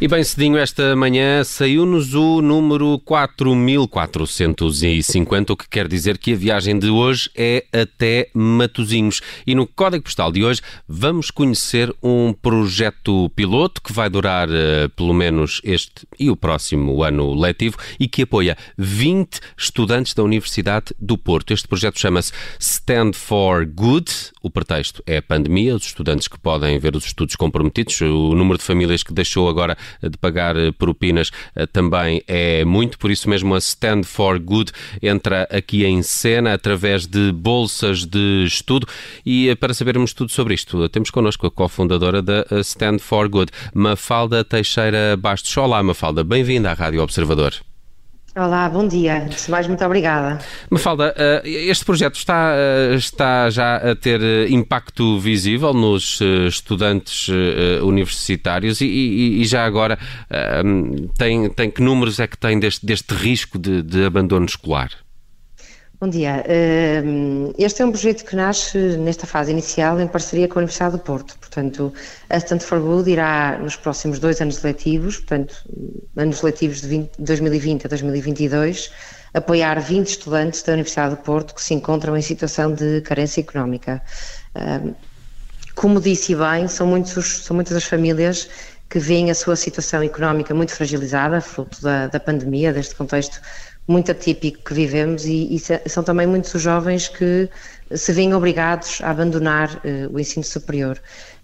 E bem cedinho esta manhã saiu-nos o número 4450, o que quer dizer que a viagem de hoje é até Matozinhos. E no código postal de hoje vamos conhecer um projeto piloto que vai durar uh, pelo menos este e o próximo ano letivo e que apoia 20 estudantes da Universidade do Porto. Este projeto chama-se Stand for Good. O pretexto é a pandemia, os estudantes que podem ver os estudos comprometidos, o número de famílias que deixou agora de pagar eh, propinas eh, também é muito, por isso mesmo a Stand for Good entra aqui em cena através de bolsas de estudo e eh, para sabermos tudo sobre isto, temos connosco a cofundadora da Stand for Good, Mafalda Teixeira Bastos. Olá Mafalda, bem-vinda à Rádio Observador. Olá, bom dia. De mais, muito obrigada. Mafalda, eh, este projeto está, eh, está já a ter eh, impacto visível nos estudantes universitários e, e, e já agora tem, tem que números é que tem deste, deste risco de, de abandono escolar? Bom dia. Ehm, este é um projeto que nasce nesta fase inicial em parceria com a Universidade do Porto. Portanto, a Stand for Good irá nos próximos dois anos letivos, portanto, anos letivos de 20, 2020 a 2022, apoiar 20 estudantes da Universidade do Porto que se encontram em situação de carência económica. Ehm, como disse bem, são, muitos, são muitas as famílias que veem a sua situação económica muito fragilizada, fruto da, da pandemia, deste contexto muito atípico que vivemos e, e, são também muitos os jovens que se veem obrigados a abandonar uh, o ensino superior.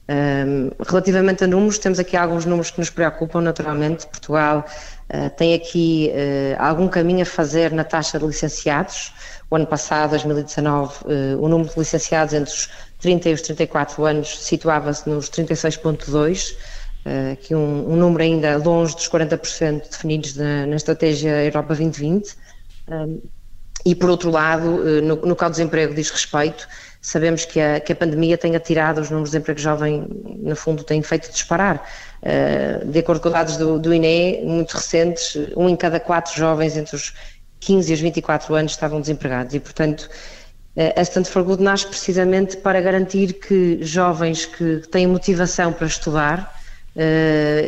Um, relativamente a números, temos aqui alguns números que nos preocupam naturalmente. Portugal uh, tem aqui uh, algum caminho a fazer na taxa de licenciados. O ano passado, 2019, o número de licenciados entre os 30 e os 34 anos situava-se nos 36,2 eh, aqui um, um, número ainda longe dos 40% definidos na, na, estratégia Europa 2020. Um, e, por outro lado, eh, no, no que ao desemprego diz respeito, sabemos que a, que a pandemia tem atirado os números de emprego jovem, no fundo, tem feito disparar. Uh, de acordo com dados do, do, INE, muito recentes, um em cada quatro jovens entre os 15 e os 24 anos estavam desempregados e, portanto, a Stand for Good nasce precisamente para garantir que jovens que têm motivação para estudar eh,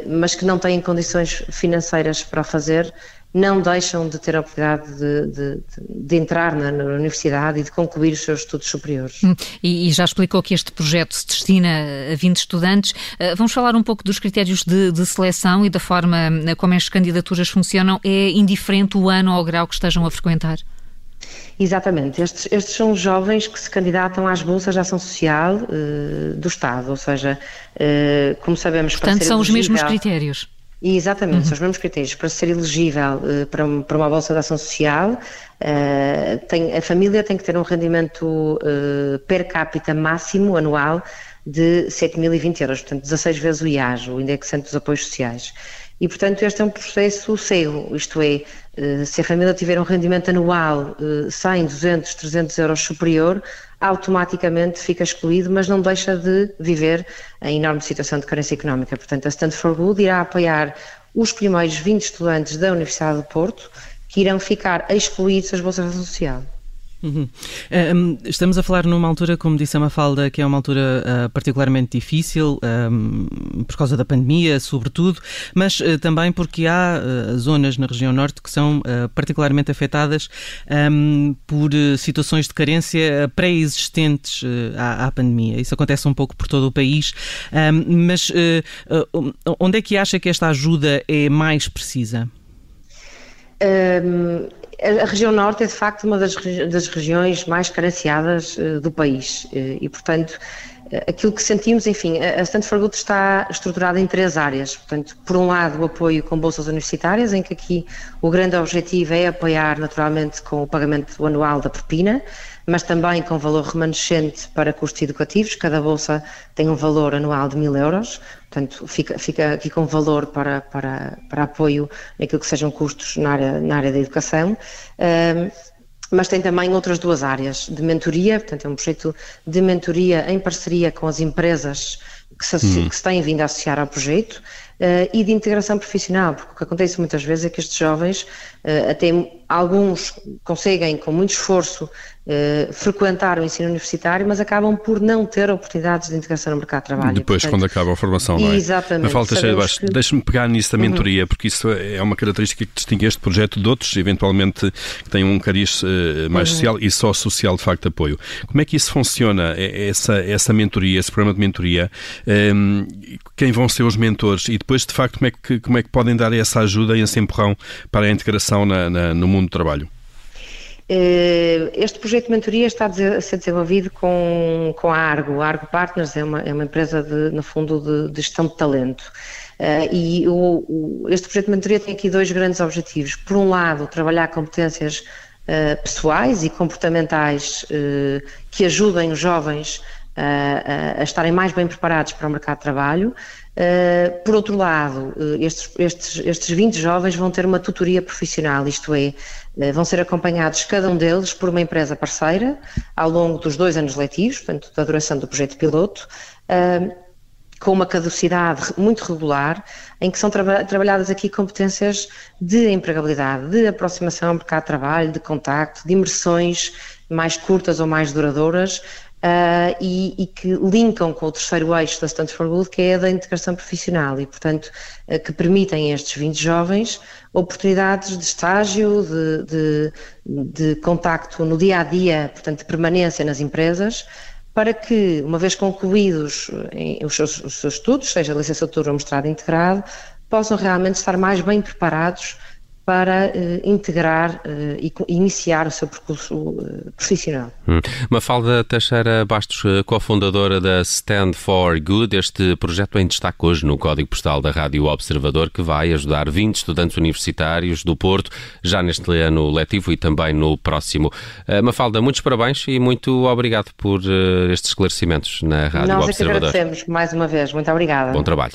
mas que não têm condições financeiras para fazer, não deixam de ter a oportunidade de, de, de entrar na, na, universidade e de concluir os seus estudos superiores. Hum, e, e, já explicou que este projeto se destina a 20 estudantes. Uh, vamos falar um pouco dos critérios de, de, seleção e da forma eh, como as candidaturas funcionam. É indiferente o ano ou o grau que estejam a frequentar? Exatamente. Estes, estes, são jovens que se candidatam às bolsas de ação social uh, do Estado, ou seja, uh, como sabemos... Portanto, são elegível, os mesmos critérios. Exatamente, uhum. são os mesmos critérios. Para ser elegível uh, para, para, uma bolsa de ação social, tem, a família tem que ter um rendimento per capita máximo anual de 7.020 euros, portanto 16 vezes o IAS, o Indexante dos Apoios Sociais. E, portanto, este é um processo cego, isto é, se a família tiver um rendimento anual 100, 200, 300 euros superior, automaticamente fica excluído, mas não deixa de viver em enorme situação de carência económica. Portanto, a Stand for Good irá apoiar os primeiros 20 estudantes da Universidade do Porto que irão ficar excluídos das bolsas social. Uhum. Um, estamos a falar numa altura, como disse a Mafalda, que é uma altura uh, particularmente difícil, um, por causa da pandemia, sobretudo, mas uh, também porque há uh, zonas na região norte que são particularmente afetadas um, por situações de carência pré-existentes à, à, pandemia. Isso acontece um pouco por todo o país, mas onde é que acha que esta ajuda é mais precisa? Um, a região norte é de facto uma das, das regiões mais carenciadas uh, do país uh, e, portanto, aquilo que sentimos, enfim, a Stanford Good está estruturada em três áreas. Portanto, por um lado, o apoio com bolsas universitárias, em que aqui o grande objetivo é apoiar naturalmente com o pagamento anual da propina mas também com valor remanescente para custos educativos. Cada bolsa tem um valor anual de mil euros, portanto, fica, fica aqui com valor para, para, para apoio naquilo que sejam custos na área, na área da educação. Um, mas tem também outras duas áreas de mentoria, portanto, é um projeto de mentoria em parceria com as empresas que se, hum. que se têm vindo a associar ao projeto e de integração profissional, porque o que acontece muitas vezes é que estes jovens, até alguns conseguem com muito esforço eh, frequentar o ensino universitário, mas acabam por não ter oportunidades de integração no mercado de trabalho. Depois, Portanto, quando acaba a formação, não é? Exatamente. Falta cheia de baixo. que... Deixa-me pegar nisso da uhum. mentoria, uhum. porque isso é uma característica que distingue este projeto de outros, eventualmente que têm um cariz uh, mais uhum. social e só social de facto apoio. Como é que isso funciona, essa, essa mentoria, esse programa de mentoria? Um, ehm, quem vão ser os mentores? E depois, de facto, como é que, como é que podem dar essa ajuda e esse empurrão para a integração na, na, no mundo do trabalho? Eh, este projeto de mentoria está a ser desenvolvido com, com a Argo. A Argo Partners é uma, é uma empresa, de, no fundo, de, de gestão de talento. Uh, e o, o, este projeto de mentoria tem aqui dois grandes objetivos. Por um lado, trabalhar competências uh, pessoais e comportamentais uh, que ajudem os jovens a, a, estarem mais bem preparados para o mercado de trabalho. Uh, por outro lado, uh, estes, estes, estes 20 jovens vão ter uma tutoria profissional, isto é, uh, vão ser acompanhados cada um deles por uma empresa parceira ao longo dos dois anos letivos, portanto, da duração do projeto piloto, com uma caducidade muito regular, em que são tra trabalhadas aqui competências de empregabilidade, de aproximação ao mercado de trabalho, de contacto, de imersões mais curtas ou mais duradouras, Uh, e, e, que linkam com o terceiro eixo da Stanford for Good, que é a da integração profissional e, portanto, uh, que permitem a estes 20 jovens oportunidades de estágio, de, de, de contacto no dia a dia, portanto, de permanência nas empresas, para que, uma vez concluídos em, os, seus, os seus estudos, seja licenciatura ou mestrado integrado, possam realmente estar mais bem preparados para uh, integrar uh, e iniciar o seu percurso uh, profissional. Hum. Mafalda Teixeira Bastos, cofundadora da Stand for Good, este projeto é em destaque hoje no Código Postal da Rádio Observador, que vai ajudar 20 estudantes universitários do Porto, já neste ano letivo e também no próximo. Mafalda, muitos parabéns e muito obrigado por estes esclarecimentos na Rádio Nós Observador. Nós agradecemos mais uma vez. Muito obrigada. Bom trabalho.